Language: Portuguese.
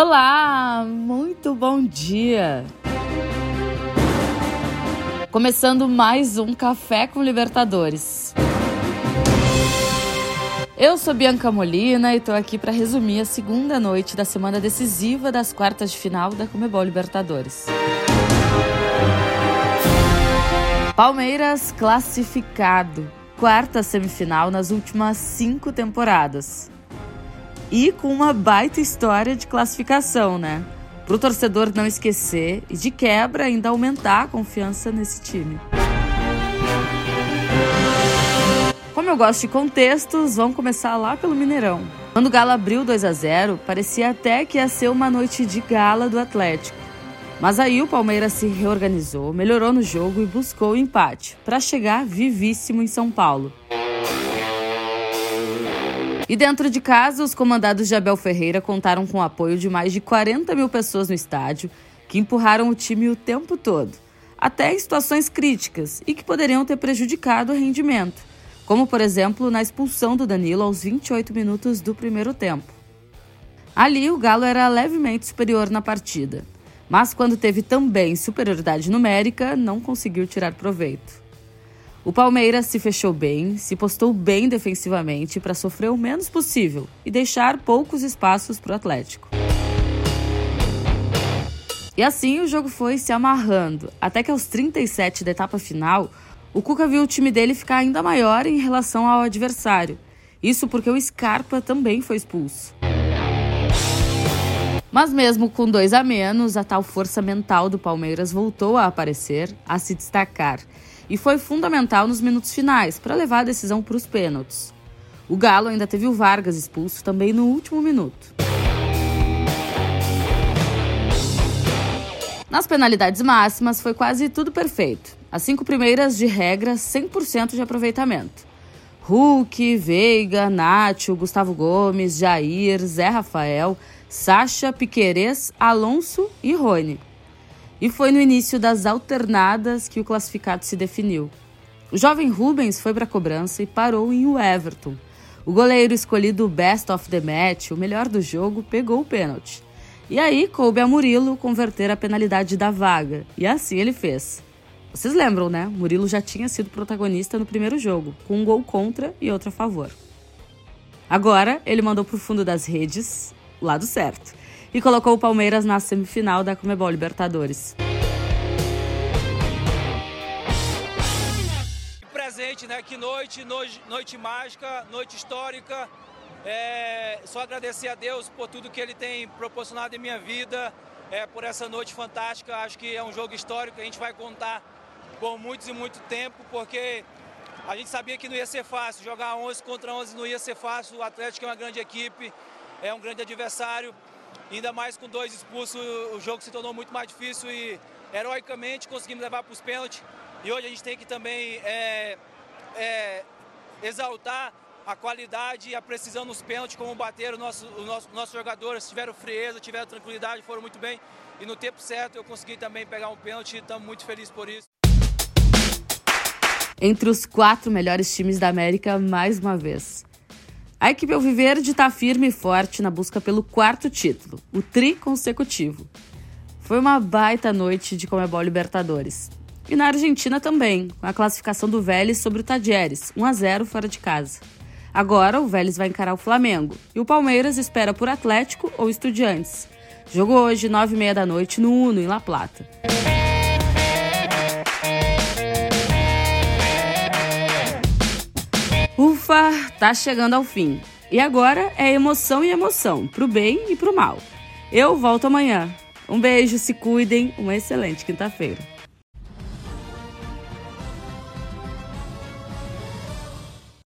Olá, muito bom dia. Começando mais um Café com Libertadores. Eu sou Bianca Molina e estou aqui para resumir a segunda noite da semana decisiva das quartas de final da Comebol Libertadores. Palmeiras classificado, quarta semifinal nas últimas cinco temporadas. E com uma baita história de classificação, né? Para o torcedor não esquecer e de quebra ainda aumentar a confiança nesse time. Como eu gosto de contextos, vamos começar lá pelo Mineirão. Quando o Galo abriu 2 a 0, parecia até que ia ser uma noite de gala do Atlético. Mas aí o Palmeiras se reorganizou, melhorou no jogo e buscou o empate, para chegar vivíssimo em São Paulo. E dentro de casa, os comandados de Abel Ferreira contaram com o apoio de mais de 40 mil pessoas no estádio, que empurraram o time o tempo todo, até em situações críticas e que poderiam ter prejudicado o rendimento como por exemplo na expulsão do Danilo aos 28 minutos do primeiro tempo. Ali, o Galo era levemente superior na partida, mas quando teve também superioridade numérica, não conseguiu tirar proveito. O Palmeiras se fechou bem, se postou bem defensivamente para sofrer o menos possível e deixar poucos espaços para o Atlético. E assim o jogo foi se amarrando, até que aos 37 da etapa final, o Cuca viu o time dele ficar ainda maior em relação ao adversário. Isso porque o Scarpa também foi expulso. Mas mesmo com dois a menos, a tal força mental do Palmeiras voltou a aparecer, a se destacar, e foi fundamental nos minutos finais para levar a decisão para os pênaltis. O Galo ainda teve o Vargas expulso também no último minuto. Nas penalidades máximas foi quase tudo perfeito. As cinco primeiras de regra, 100% de aproveitamento. Hulk, Veiga, Nacho, Gustavo Gomes, Jair, Zé Rafael, Sacha, Piquerez, Alonso e Rony. E foi no início das alternadas que o classificado se definiu. O jovem Rubens foi para a cobrança e parou em o Everton. O goleiro escolhido Best of the Match, o melhor do jogo, pegou o pênalti. E aí coube a Murilo converter a penalidade da vaga, e assim ele fez. Vocês lembram, né? Murilo já tinha sido protagonista no primeiro jogo, com um gol contra e outro a favor. Agora, ele mandou para o fundo das redes, lado certo, e colocou o Palmeiras na semifinal da Comebol Libertadores. Presente, né? Que noite, noite, noite mágica, noite histórica. É, só agradecer a Deus por tudo que Ele tem proporcionado em minha vida, é, por essa noite fantástica. Acho que é um jogo histórico, a gente vai contar por muitos e muito tempo, porque a gente sabia que não ia ser fácil. Jogar 11 contra 11 não ia ser fácil. O Atlético é uma grande equipe, é um grande adversário. Ainda mais com dois expulsos, o jogo se tornou muito mais difícil e heroicamente conseguimos levar para os pênaltis. E hoje a gente tem que também é, é, exaltar a qualidade e a precisão nos pênaltis, como bateram os nossos, os nossos, nossos jogadores, tiveram frieza, tiveram tranquilidade, foram muito bem. E no tempo certo eu consegui também pegar um pênalti e estamos muito felizes por isso. Entre os quatro melhores times da América, mais uma vez. A equipe Alviverde está firme e forte na busca pelo quarto título, o tri consecutivo. Foi uma baita noite de Comebol Libertadores. E na Argentina também, com a classificação do Vélez sobre o Tadieres, 1 a 0 fora de casa. Agora o Vélez vai encarar o Flamengo e o Palmeiras espera por Atlético ou Estudiantes. Jogo hoje, nove e meia da noite, no Uno, em La Plata. Ufa, tá chegando ao fim. E agora é emoção e emoção, pro bem e pro mal. Eu volto amanhã. Um beijo, se cuidem, uma excelente quinta-feira.